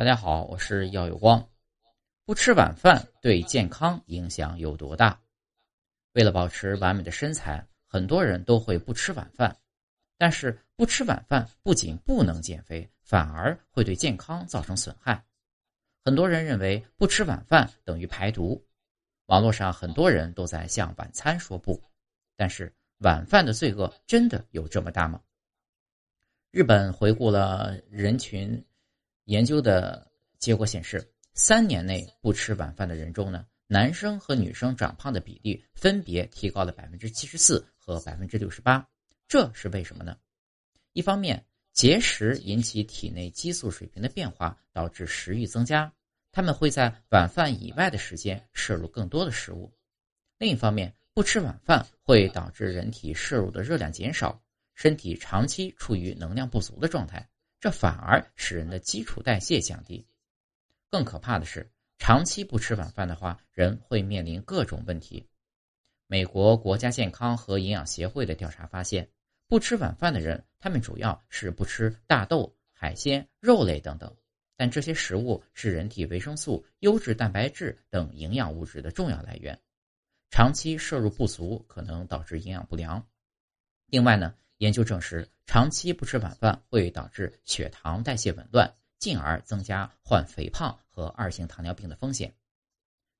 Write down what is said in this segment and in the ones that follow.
大家好，我是耀有光。不吃晚饭对健康影响有多大？为了保持完美的身材，很多人都会不吃晚饭。但是不吃晚饭不仅不能减肥，反而会对健康造成损害。很多人认为不吃晚饭等于排毒，网络上很多人都在向晚餐说不。但是晚饭的罪恶真的有这么大吗？日本回顾了人群。研究的结果显示，三年内不吃晚饭的人中呢，男生和女生长胖的比例分别提高了百分之七十四和百分之六十八。这是为什么呢？一方面，节食引起体内激素水平的变化，导致食欲增加，他们会在晚饭以外的时间摄入更多的食物；另一方面，不吃晚饭会导致人体摄入的热量减少，身体长期处于能量不足的状态。这反而使人的基础代谢降低。更可怕的是，长期不吃晚饭的话，人会面临各种问题。美国国家健康和营养协会的调查发现，不吃晚饭的人，他们主要是不吃大豆、海鲜、肉类等等，但这些食物是人体维生素、优质蛋白质等营养物质的重要来源。长期摄入不足，可能导致营养不良。另外呢？研究证实，长期不吃晚饭会导致血糖代谢紊乱，进而增加患肥胖和二型糖尿病的风险。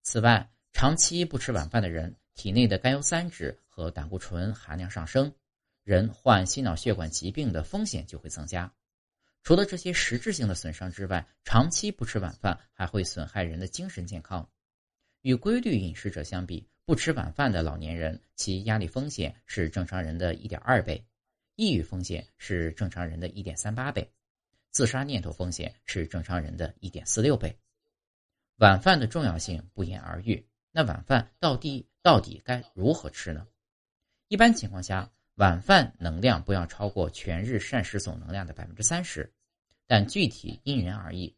此外，长期不吃晚饭的人，体内的甘油三酯和胆固醇含量上升，人患心脑血管疾病的风险就会增加。除了这些实质性的损伤之外，长期不吃晚饭还会损害人的精神健康。与规律饮食者相比，不吃晚饭的老年人，其压力风险是正常人的一点二倍。抑郁风险是正常人的一点三八倍，自杀念头风险是正常人的一点四六倍。晚饭的重要性不言而喻，那晚饭到底到底该如何吃呢？一般情况下，晚饭能量不要超过全日膳食总能量的百分之三十，但具体因人而异。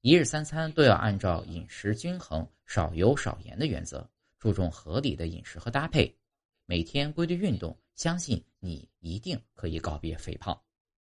一日三餐都要按照饮食均衡、少油少盐的原则，注重合理的饮食和搭配，每天规律运动。相信你一定可以告别肥胖。